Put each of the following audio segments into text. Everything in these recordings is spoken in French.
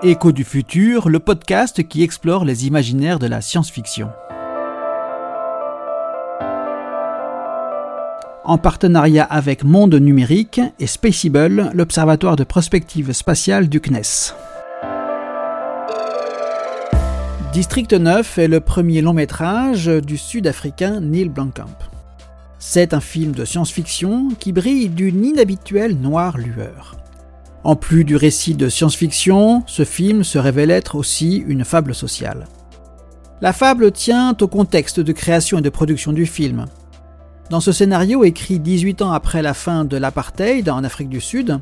Écho du futur, le podcast qui explore les imaginaires de la science-fiction. En partenariat avec Monde Numérique et Spaceable, l'observatoire de prospective spatiale du CNES. District 9 est le premier long métrage du sud-africain Neil Blomkamp. C'est un film de science-fiction qui brille d'une inhabituelle noire lueur. En plus du récit de science-fiction, ce film se révèle être aussi une fable sociale. La fable tient au contexte de création et de production du film. Dans ce scénario écrit 18 ans après la fin de l'apartheid en Afrique du Sud,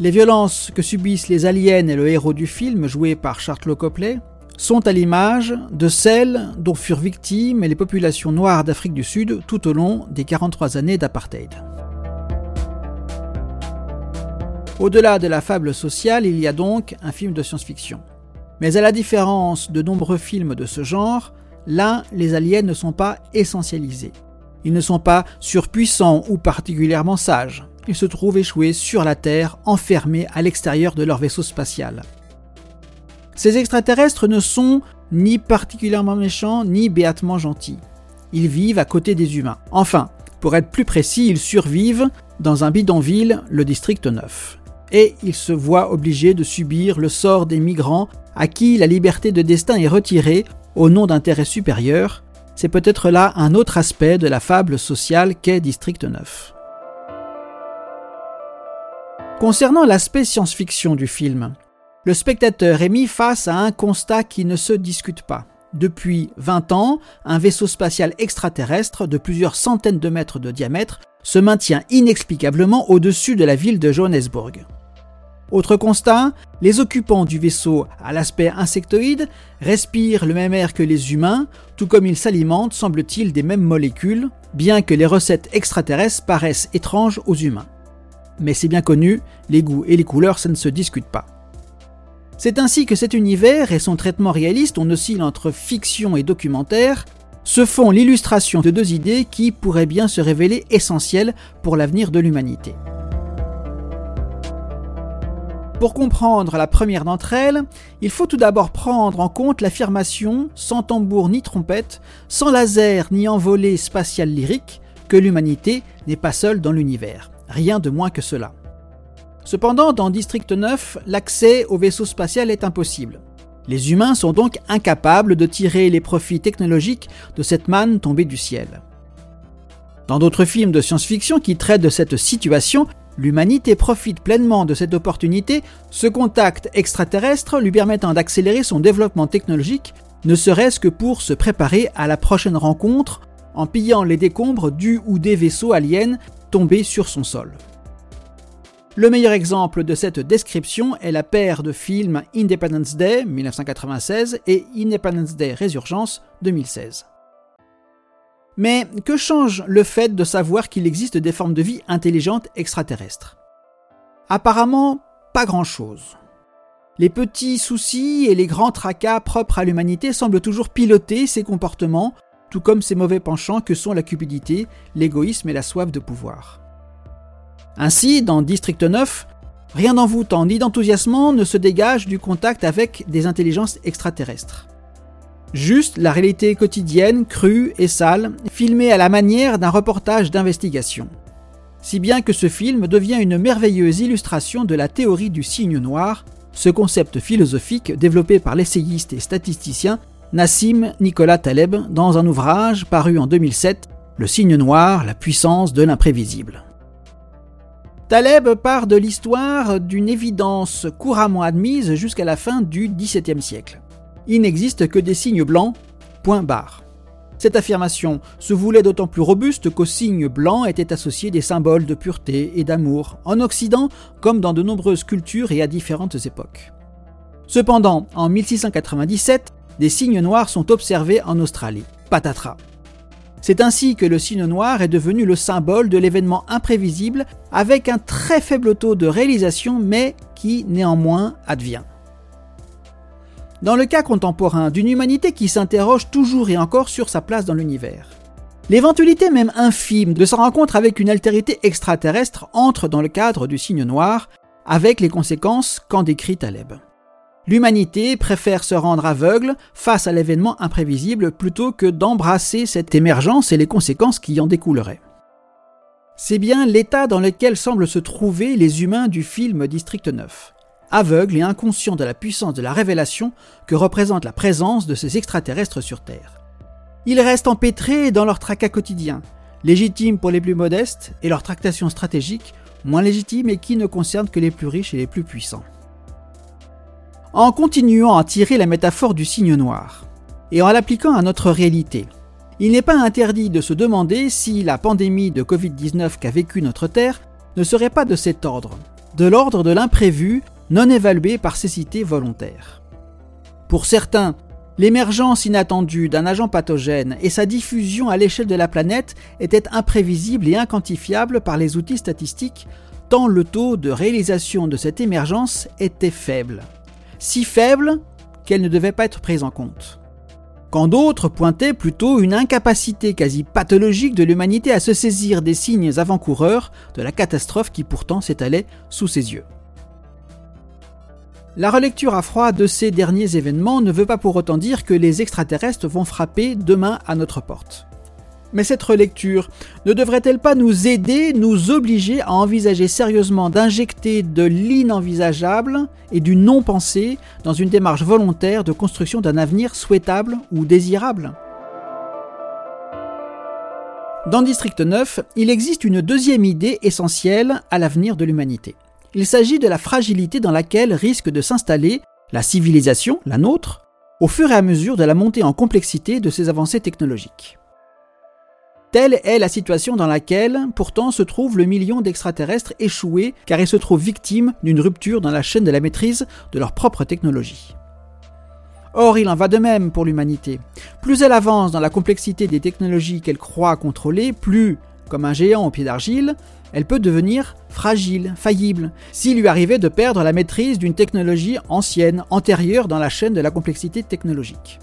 les violences que subissent les aliens et le héros du film, joué par Charles Copley, sont à l'image de celles dont furent victimes les populations noires d'Afrique du Sud tout au long des 43 années d'apartheid. Au-delà de la fable sociale, il y a donc un film de science-fiction. Mais à la différence de nombreux films de ce genre, là, les aliens ne sont pas essentialisés. Ils ne sont pas surpuissants ou particulièrement sages. Ils se trouvent échoués sur la Terre, enfermés à l'extérieur de leur vaisseau spatial. Ces extraterrestres ne sont ni particulièrement méchants ni béatement gentils. Ils vivent à côté des humains. Enfin, pour être plus précis, ils survivent dans un bidonville, le district 9. Et ils se voient obligés de subir le sort des migrants à qui la liberté de destin est retirée au nom d'intérêts supérieurs. C'est peut-être là un autre aspect de la fable sociale qu'est District 9. Concernant l'aspect science-fiction du film, le spectateur est mis face à un constat qui ne se discute pas. Depuis 20 ans, un vaisseau spatial extraterrestre de plusieurs centaines de mètres de diamètre se maintient inexplicablement au-dessus de la ville de Johannesburg. Autre constat, les occupants du vaisseau à l'aspect insectoïde respirent le même air que les humains, tout comme ils s'alimentent, semble-t-il, des mêmes molécules, bien que les recettes extraterrestres paraissent étranges aux humains. Mais c'est bien connu, les goûts et les couleurs, ça ne se discute pas. C'est ainsi que cet univers et son traitement réaliste, on oscille entre fiction et documentaire, se font l'illustration de deux idées qui pourraient bien se révéler essentielles pour l'avenir de l'humanité. Pour comprendre la première d'entre elles, il faut tout d'abord prendre en compte l'affirmation, sans tambour ni trompette, sans laser ni envolée spatiale lyrique, que l'humanité n'est pas seule dans l'univers. Rien de moins que cela. Cependant, dans District 9, l'accès au vaisseau spatial est impossible. Les humains sont donc incapables de tirer les profits technologiques de cette manne tombée du ciel. Dans d'autres films de science-fiction qui traitent de cette situation, l'humanité profite pleinement de cette opportunité, ce contact extraterrestre lui permettant d'accélérer son développement technologique, ne serait-ce que pour se préparer à la prochaine rencontre en pillant les décombres du ou des vaisseaux aliens tombés sur son sol. Le meilleur exemple de cette description est la paire de films Independence Day 1996 et Independence Day Résurgence 2016. Mais que change le fait de savoir qu'il existe des formes de vie intelligentes extraterrestres? Apparemment, pas grand-chose. Les petits soucis et les grands tracas propres à l'humanité semblent toujours piloter ses comportements, tout comme ses mauvais penchants que sont la cupidité, l'égoïsme et la soif de pouvoir. Ainsi, dans District 9, rien d'envoûtant ni d'enthousiasmant ne se dégage du contact avec des intelligences extraterrestres. Juste la réalité quotidienne, crue et sale, filmée à la manière d'un reportage d'investigation. Si bien que ce film devient une merveilleuse illustration de la théorie du signe noir, ce concept philosophique développé par l'essayiste et statisticien Nassim Nicolas Taleb dans un ouvrage paru en 2007, Le signe noir, la puissance de l'imprévisible. Taleb part de l'histoire d'une évidence couramment admise jusqu'à la fin du XVIIe siècle. Il n'existe que des signes blancs, point barre. Cette affirmation se voulait d'autant plus robuste qu'aux signes blancs étaient associés des symboles de pureté et d'amour, en Occident comme dans de nombreuses cultures et à différentes époques. Cependant, en 1697, des signes noirs sont observés en Australie. Patatras. C'est ainsi que le signe noir est devenu le symbole de l'événement imprévisible avec un très faible taux de réalisation mais qui néanmoins advient. Dans le cas contemporain d'une humanité qui s'interroge toujours et encore sur sa place dans l'univers. L'éventualité même infime de sa rencontre avec une altérité extraterrestre entre dans le cadre du signe noir, avec les conséquences qu'en décrit Taleb. L'humanité préfère se rendre aveugle face à l'événement imprévisible plutôt que d'embrasser cette émergence et les conséquences qui en découleraient. C'est bien l'état dans lequel semblent se trouver les humains du film District 9, aveugles et inconscients de la puissance de la révélation que représente la présence de ces extraterrestres sur Terre. Ils restent empêtrés dans leur tracas quotidien, légitimes pour les plus modestes et leurs tractations stratégiques moins légitimes et qui ne concernent que les plus riches et les plus puissants en continuant à tirer la métaphore du signe noir et en l'appliquant à notre réalité. Il n'est pas interdit de se demander si la pandémie de Covid-19 qu'a vécue notre Terre ne serait pas de cet ordre, de l'ordre de l'imprévu non évalué par cécité volontaire. Pour certains, l'émergence inattendue d'un agent pathogène et sa diffusion à l'échelle de la planète étaient imprévisibles et inquantifiables par les outils statistiques, tant le taux de réalisation de cette émergence était faible si faible qu'elle ne devait pas être prise en compte. Quand d'autres pointaient plutôt une incapacité quasi pathologique de l'humanité à se saisir des signes avant-coureurs de la catastrophe qui pourtant s'étalait sous ses yeux. La relecture à froid de ces derniers événements ne veut pas pour autant dire que les extraterrestres vont frapper demain à notre porte. Mais cette relecture ne devrait-elle pas nous aider, nous obliger à envisager sérieusement d'injecter de l'inenvisageable et du non-pensé dans une démarche volontaire de construction d'un avenir souhaitable ou désirable? Dans District 9, il existe une deuxième idée essentielle à l'avenir de l'humanité. Il s'agit de la fragilité dans laquelle risque de s'installer la civilisation, la nôtre, au fur et à mesure de la montée en complexité de ses avancées technologiques. Telle est la situation dans laquelle, pourtant, se trouve le million d'extraterrestres échoués car ils se trouvent victimes d'une rupture dans la chaîne de la maîtrise de leur propre technologie. Or, il en va de même pour l'humanité. Plus elle avance dans la complexité des technologies qu'elle croit contrôler, plus, comme un géant au pied d'argile, elle peut devenir fragile, faillible, s'il lui arrivait de perdre la maîtrise d'une technologie ancienne, antérieure dans la chaîne de la complexité technologique.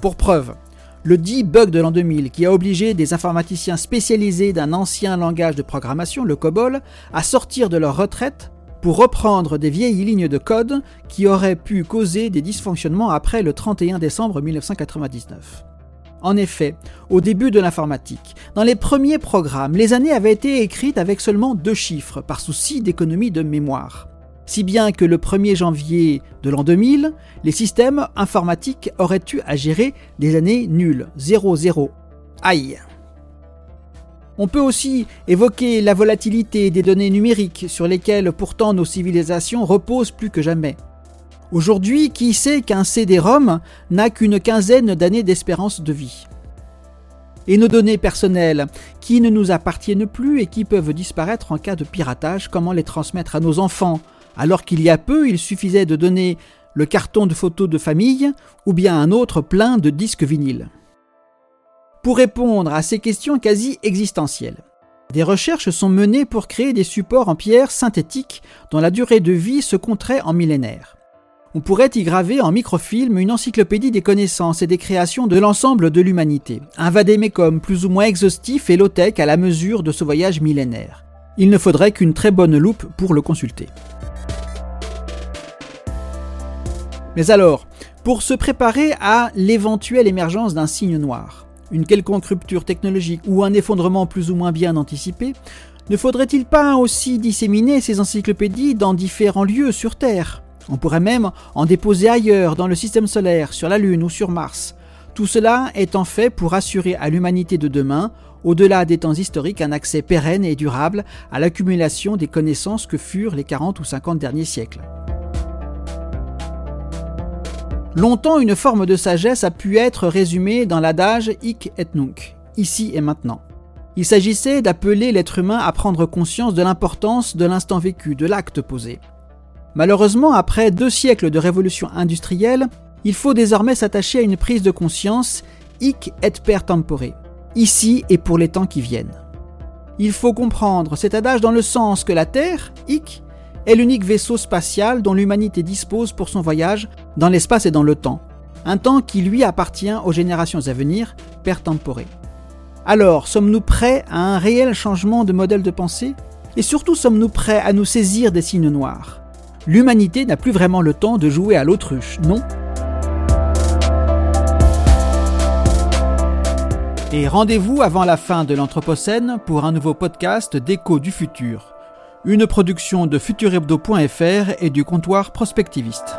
Pour preuve, le dit bug de l'an 2000 qui a obligé des informaticiens spécialisés d'un ancien langage de programmation, le COBOL, à sortir de leur retraite pour reprendre des vieilles lignes de code qui auraient pu causer des dysfonctionnements après le 31 décembre 1999. En effet, au début de l'informatique, dans les premiers programmes, les années avaient été écrites avec seulement deux chiffres, par souci d'économie de mémoire si bien que le 1er janvier de l'an 2000, les systèmes informatiques auraient eu à gérer des années nulles, 0-0. Aïe On peut aussi évoquer la volatilité des données numériques sur lesquelles pourtant nos civilisations reposent plus que jamais. Aujourd'hui, qui sait qu'un CD-ROM n'a qu'une quinzaine d'années d'espérance de vie? Et nos données personnelles, qui ne nous appartiennent plus et qui peuvent disparaître en cas de piratage, comment les transmettre à nos enfants, alors qu'il y a peu il suffisait de donner le carton de photos de famille ou bien un autre plein de disques vinyles. Pour répondre à ces questions quasi existentielles, des recherches sont menées pour créer des supports en pierre synthétique dont la durée de vie se compterait en millénaires. On pourrait y graver en microfilm une encyclopédie des connaissances et des créations de l'ensemble de l'humanité, un vadémécum plus ou moins exhaustif et low-tech à la mesure de ce voyage millénaire. Il ne faudrait qu'une très bonne loupe pour le consulter. Mais alors, pour se préparer à l'éventuelle émergence d'un signe noir, une quelconque rupture technologique ou un effondrement plus ou moins bien anticipé, ne faudrait-il pas aussi disséminer ces encyclopédies dans différents lieux sur Terre? On pourrait même en déposer ailleurs, dans le système solaire, sur la Lune ou sur Mars. Tout cela étant fait pour assurer à l'humanité de demain, au-delà des temps historiques, un accès pérenne et durable à l'accumulation des connaissances que furent les 40 ou 50 derniers siècles. Longtemps, une forme de sagesse a pu être résumée dans l'adage hic et nunc, ici et maintenant. Il s'agissait d'appeler l'être humain à prendre conscience de l'importance de l'instant vécu, de l'acte posé. Malheureusement, après deux siècles de révolution industrielle, il faut désormais s'attacher à une prise de conscience hic et per tempore, ici et pour les temps qui viennent. Il faut comprendre cet adage dans le sens que la Terre, hic, est l'unique vaisseau spatial dont l'humanité dispose pour son voyage dans l'espace et dans le temps, un temps qui lui appartient aux générations à venir, per tempore. Alors, sommes-nous prêts à un réel changement de modèle de pensée? Et surtout, sommes-nous prêts à nous saisir des signes noirs? L'humanité n'a plus vraiment le temps de jouer à l'autruche, non Et rendez-vous avant la fin de l'Anthropocène pour un nouveau podcast d'écho du futur. Une production de futurhebdo.fr et du comptoir prospectiviste.